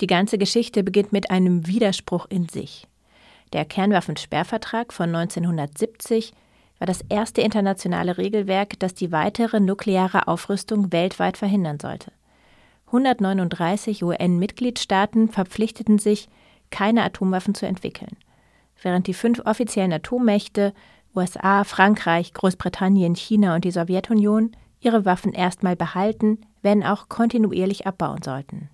Die ganze Geschichte beginnt mit einem Widerspruch in sich. Der Kernwaffensperrvertrag von 1970 war das erste internationale Regelwerk, das die weitere nukleare Aufrüstung weltweit verhindern sollte. 139 UN-Mitgliedstaaten verpflichteten sich, keine Atomwaffen zu entwickeln, während die fünf offiziellen Atommächte USA, Frankreich, Großbritannien, China und die Sowjetunion ihre Waffen erstmal behalten, wenn auch kontinuierlich abbauen sollten.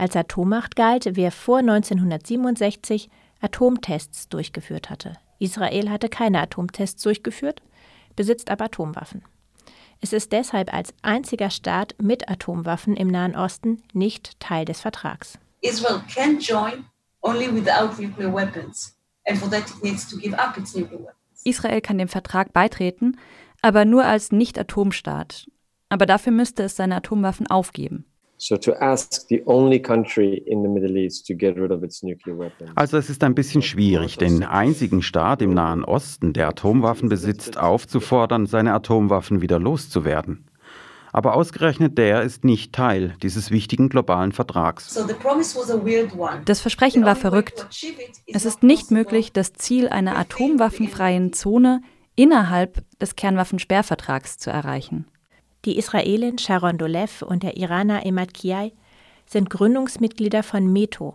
Als Atommacht galt, wer vor 1967 Atomtests durchgeführt hatte. Israel hatte keine Atomtests durchgeführt, besitzt aber Atomwaffen. Es ist deshalb als einziger Staat mit Atomwaffen im Nahen Osten nicht Teil des Vertrags. Israel can join only without nuclear weapons. And for that it needs to give up its nuclear weapons. Israel kann dem Vertrag beitreten, aber nur als Nicht-Atomstaat. Aber dafür müsste es seine Atomwaffen aufgeben. Also es ist ein bisschen schwierig, den einzigen Staat im Nahen Osten, der Atomwaffen besitzt, aufzufordern, seine Atomwaffen wieder loszuwerden. Aber ausgerechnet der ist nicht Teil dieses wichtigen globalen Vertrags. Das Versprechen war verrückt. Es ist nicht möglich, das Ziel einer atomwaffenfreien Zone innerhalb des Kernwaffensperrvertrags zu erreichen. Die Israelin Sharon Dolev und der Iraner Emad Kiai sind Gründungsmitglieder von METO,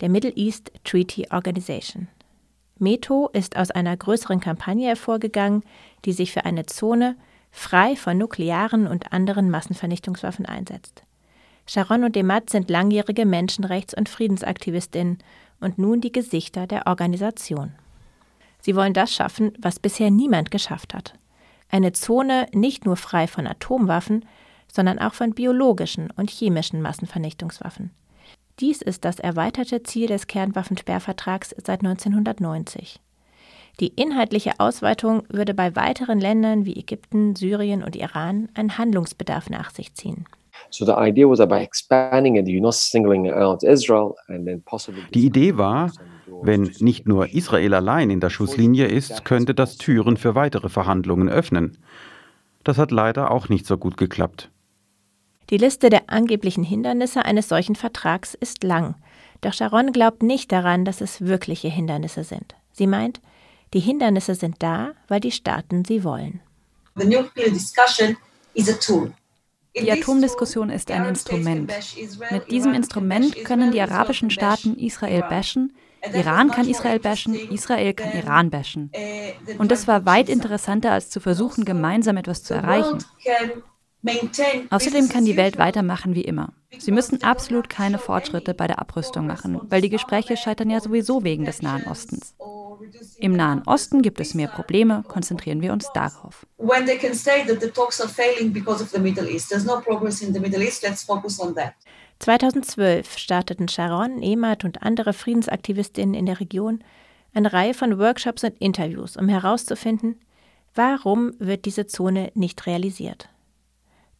der Middle East Treaty Organization. METO ist aus einer größeren Kampagne hervorgegangen, die sich für eine Zone frei von nuklearen und anderen Massenvernichtungswaffen einsetzt. Sharon und Emad sind langjährige Menschenrechts- und Friedensaktivistinnen und nun die Gesichter der Organisation. Sie wollen das schaffen, was bisher niemand geschafft hat. Eine Zone nicht nur frei von Atomwaffen, sondern auch von biologischen und chemischen Massenvernichtungswaffen. Dies ist das erweiterte Ziel des Kernwaffensperrvertrags seit 1990. Die inhaltliche Ausweitung würde bei weiteren Ländern wie Ägypten, Syrien und Iran einen Handlungsbedarf nach sich ziehen. Die Idee war, wenn nicht nur Israel allein in der Schusslinie ist, könnte das Türen für weitere Verhandlungen öffnen. Das hat leider auch nicht so gut geklappt. Die Liste der angeblichen Hindernisse eines solchen Vertrags ist lang. Doch Sharon glaubt nicht daran, dass es wirkliche Hindernisse sind. Sie meint, die Hindernisse sind da, weil die Staaten sie wollen. Die Atomdiskussion ist ein Instrument. Mit diesem Instrument können die arabischen Staaten Israel bashen, Iran kann Israel bashen, Israel kann Iran bashen. Und das war weit interessanter, als zu versuchen, gemeinsam etwas zu erreichen. Außerdem kann die Welt weitermachen wie immer. Sie müssen absolut keine Fortschritte bei der Abrüstung machen, weil die Gespräche scheitern ja sowieso wegen des Nahen Ostens. Im Nahen Osten gibt es mehr Probleme, konzentrieren wir uns darauf. When they can say that the talks are failing because of the Middle East, there's no progress in the Middle East, let's focus on that. 2012 starteten Sharon, Emad und andere Friedensaktivistinnen in der Region eine Reihe von Workshops und Interviews, um herauszufinden, warum wird diese Zone nicht realisiert.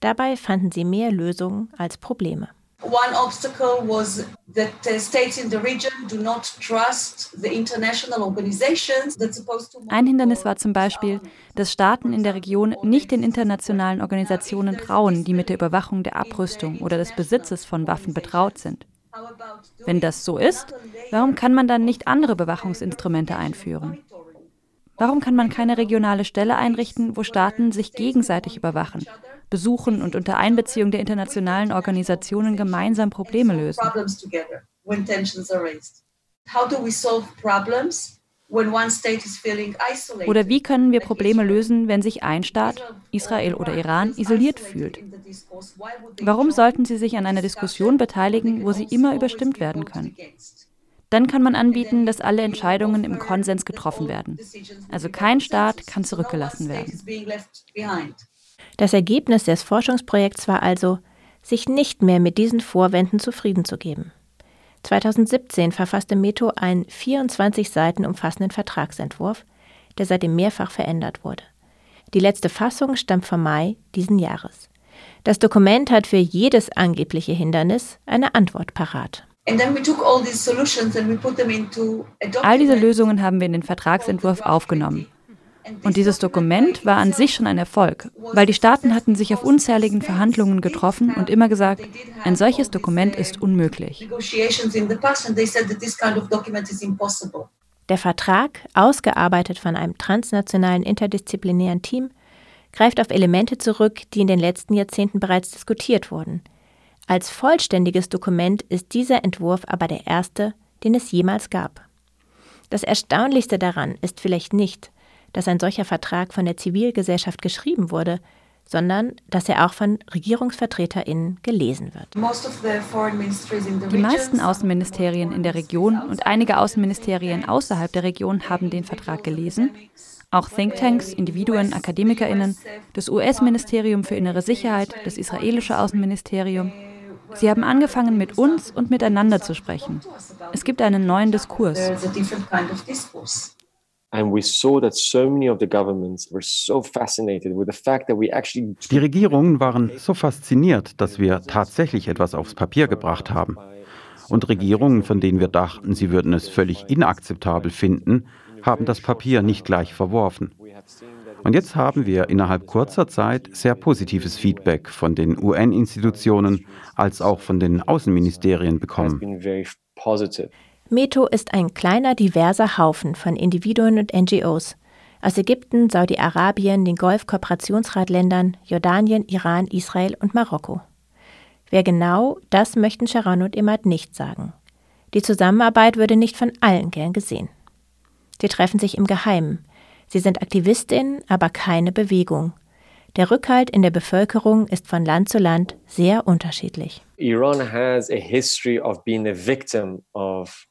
Dabei fanden sie mehr Lösungen als Probleme. One obstacle was that the states in the region do not trust the international organizations that's supposed to Ein Hindernis war zum Beispiel, dass Staaten in der Region nicht den internationalen Organisationen trauen, die mit der Überwachung der Abrüstung oder des Besitzes von Waffen betraut sind. Wenn das so ist, warum kann man dann nicht andere Bewachungsinstrumente einführen? Warum kann man keine regionale Stelle einrichten, wo Staaten sich gegenseitig überwachen, besuchen und unter Einbeziehung der internationalen Organisationen gemeinsam Probleme lösen? Oder wie können wir Probleme lösen, wenn sich ein Staat, Israel oder Iran, isoliert fühlt? Warum sollten sie sich an einer Diskussion beteiligen, wo sie immer überstimmt werden können? Dann kann man anbieten, dass alle Entscheidungen im Konsens getroffen werden. Also kein Staat kann zurückgelassen werden. Das Ergebnis des Forschungsprojekts war also, sich nicht mehr mit diesen Vorwänden zufrieden zu geben. 2017 verfasste Meto einen 24 Seiten umfassenden Vertragsentwurf, der seitdem mehrfach verändert wurde. Die letzte Fassung stammt vom Mai diesen Jahres. Das Dokument hat für jedes angebliche Hindernis eine Antwort parat. All diese Lösungen haben wir in den Vertragsentwurf aufgenommen. Und dieses Dokument war an sich schon ein Erfolg, weil die Staaten hatten sich auf unzähligen Verhandlungen getroffen und immer gesagt, ein solches Dokument ist unmöglich. Der Vertrag, ausgearbeitet von einem transnationalen interdisziplinären Team, greift auf Elemente zurück, die in den letzten Jahrzehnten bereits diskutiert wurden. Als vollständiges Dokument ist dieser Entwurf aber der erste, den es jemals gab. Das Erstaunlichste daran ist vielleicht nicht, dass ein solcher Vertrag von der Zivilgesellschaft geschrieben wurde, sondern dass er auch von Regierungsvertreterinnen gelesen wird. Die meisten Außenministerien in der Region und einige Außenministerien außerhalb der Region haben den Vertrag gelesen. Auch Thinktanks, Individuen, Akademikerinnen, das US-Ministerium für innere Sicherheit, das israelische Außenministerium. Sie haben angefangen, mit uns und miteinander zu sprechen. Es gibt einen neuen Diskurs. Die Regierungen waren so fasziniert, dass wir tatsächlich etwas aufs Papier gebracht haben. Und Regierungen, von denen wir dachten, sie würden es völlig inakzeptabel finden, haben das Papier nicht gleich verworfen. Und jetzt haben wir innerhalb kurzer Zeit sehr positives Feedback von den UN-Institutionen als auch von den Außenministerien bekommen. Meto ist ein kleiner, diverser Haufen von Individuen und NGOs aus Ägypten, Saudi-Arabien, den Golf-Kooperationsratländern, Jordanien, Iran, Israel und Marokko. Wer genau, das möchten Sharon und Imad nicht sagen. Die Zusammenarbeit würde nicht von allen gern gesehen. Sie treffen sich im Geheimen. Sie sind Aktivistinnen, aber keine Bewegung. Der Rückhalt in der Bevölkerung ist von Land zu Land sehr unterschiedlich. Iran has a history of being a victim of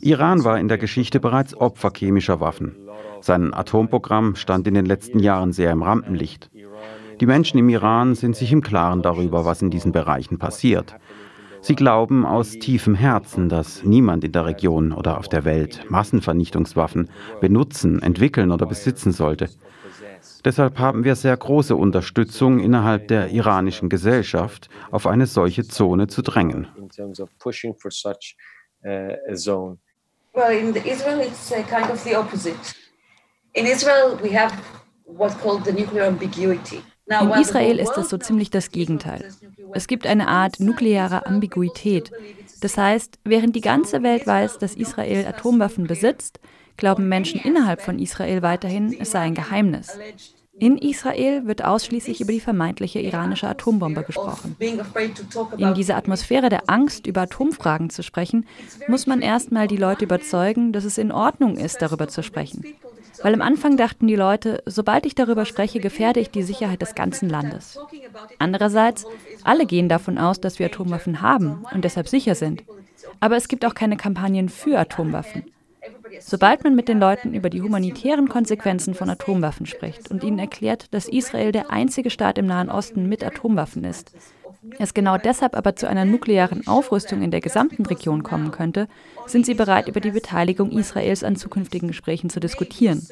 Iran war in der Geschichte bereits Opfer chemischer Waffen. Sein Atomprogramm stand in den letzten Jahren sehr im Rampenlicht. Die Menschen im Iran sind sich im Klaren darüber, was in diesen Bereichen passiert. Sie glauben aus tiefem Herzen, dass niemand in der Region oder auf der Welt Massenvernichtungswaffen benutzen, entwickeln oder besitzen sollte. Deshalb haben wir sehr große Unterstützung innerhalb der iranischen Gesellschaft, auf eine solche Zone zu drängen uh? Well, in Israel, it's uh, kind of the opposite. In Israel, we have what's called the nuclear ambiguity. In Israel ist es so ziemlich das Gegenteil. Es gibt eine Art nukleare Ambiguität. Das heißt, während die ganze Welt weiß, dass Israel Atomwaffen besitzt, glauben Menschen innerhalb von Israel weiterhin, es sei ein Geheimnis. In Israel wird ausschließlich über die vermeintliche iranische Atombombe gesprochen. In dieser Atmosphäre der Angst, über Atomfragen zu sprechen, muss man erstmal die Leute überzeugen, dass es in Ordnung ist, darüber zu sprechen. Weil am Anfang dachten die Leute, sobald ich darüber spreche, gefährde ich die Sicherheit des ganzen Landes. Andererseits, alle gehen davon aus, dass wir Atomwaffen haben und deshalb sicher sind. Aber es gibt auch keine Kampagnen für Atomwaffen. Sobald man mit den Leuten über die humanitären Konsequenzen von Atomwaffen spricht und ihnen erklärt, dass Israel der einzige Staat im Nahen Osten mit Atomwaffen ist, es genau deshalb aber zu einer nuklearen Aufrüstung in der gesamten Region kommen könnte, sind sie bereit, über die Beteiligung Israels an zukünftigen Gesprächen zu diskutieren,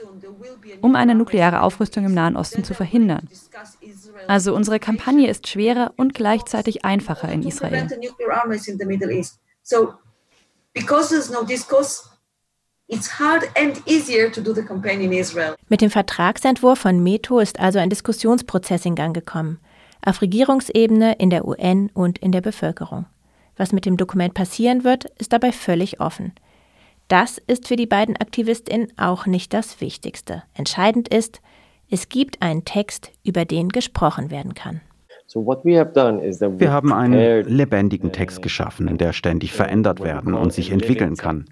um eine nukleare Aufrüstung im Nahen Osten zu verhindern. Also unsere Kampagne ist schwerer und gleichzeitig einfacher in Israel. Mit dem Vertragsentwurf von Meto ist also ein Diskussionsprozess in Gang gekommen, auf Regierungsebene, in der UN und in der Bevölkerung. Was mit dem Dokument passieren wird, ist dabei völlig offen. Das ist für die beiden AktivistInnen auch nicht das Wichtigste. Entscheidend ist, es gibt einen Text, über den gesprochen werden kann. Wir haben einen lebendigen Text geschaffen, der ständig verändert werden und sich entwickeln kann.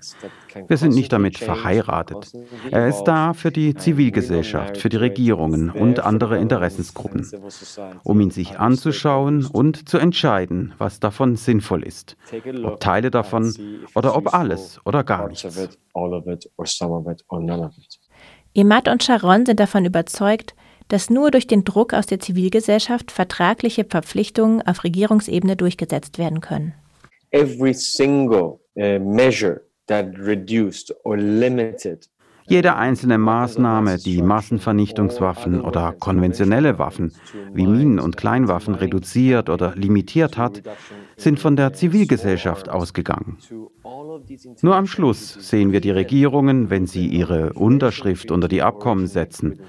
Wir sind nicht damit verheiratet. Er ist da für die Zivilgesellschaft, für die Regierungen und andere Interessensgruppen, um ihn sich anzuschauen und zu entscheiden, was davon sinnvoll ist, ob Teile davon oder ob alles oder gar nichts. Imad und Sharon sind davon überzeugt, dass nur durch den Druck aus der Zivilgesellschaft vertragliche Verpflichtungen auf Regierungsebene durchgesetzt werden können. Every single uh, measure that reduced or limited Jede einzelne Maßnahme, die Massenvernichtungswaffen oder konventionelle Waffen wie Minen und Kleinwaffen reduziert oder limitiert hat, sind von der Zivilgesellschaft ausgegangen. Nur am Schluss sehen wir die Regierungen, wenn sie ihre Unterschrift unter die Abkommen setzen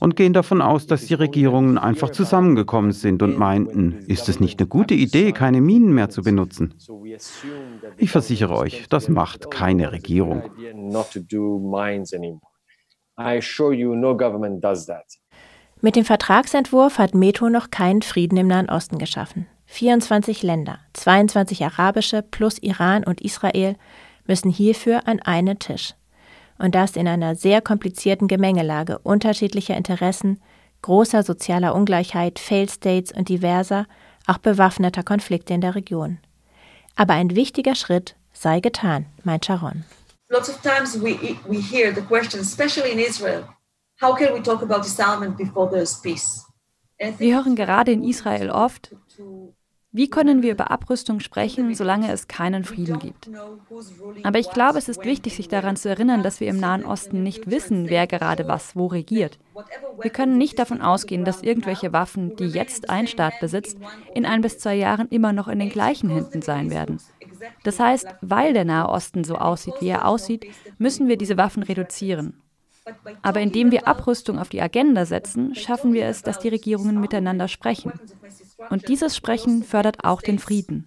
und gehen davon aus, dass die Regierungen einfach zusammengekommen sind und meinten, ist es nicht eine gute Idee, keine Minen mehr zu benutzen? Ich versichere euch, das macht keine Regierung. Mit dem Vertragsentwurf hat Meto noch keinen Frieden im Nahen Osten geschaffen. 24 Länder, 22 arabische plus Iran und Israel müssen hierfür an einen Tisch und das in einer sehr komplizierten Gemengelage unterschiedlicher Interessen, großer sozialer Ungleichheit, Failed States und diverser, auch bewaffneter Konflikte in der Region. Aber ein wichtiger Schritt sei getan, meint Sharon. Lots of times we, we hear the question, especially in Israel, how can we talk about disarmament before there's peace? Wir hören gerade in Israel oft, wie können wir über Abrüstung sprechen, solange es keinen Frieden gibt? Aber ich glaube, es ist wichtig, sich daran zu erinnern, dass wir im Nahen Osten nicht wissen, wer gerade was wo regiert. Wir können nicht davon ausgehen, dass irgendwelche Waffen, die jetzt ein Staat besitzt, in ein bis zwei Jahren immer noch in den gleichen Händen sein werden. Das heißt, weil der Nahe Osten so aussieht, wie er aussieht, müssen wir diese Waffen reduzieren. Aber indem wir Abrüstung auf die Agenda setzen, schaffen wir es, dass die Regierungen miteinander sprechen. Und dieses Sprechen fördert auch den Frieden.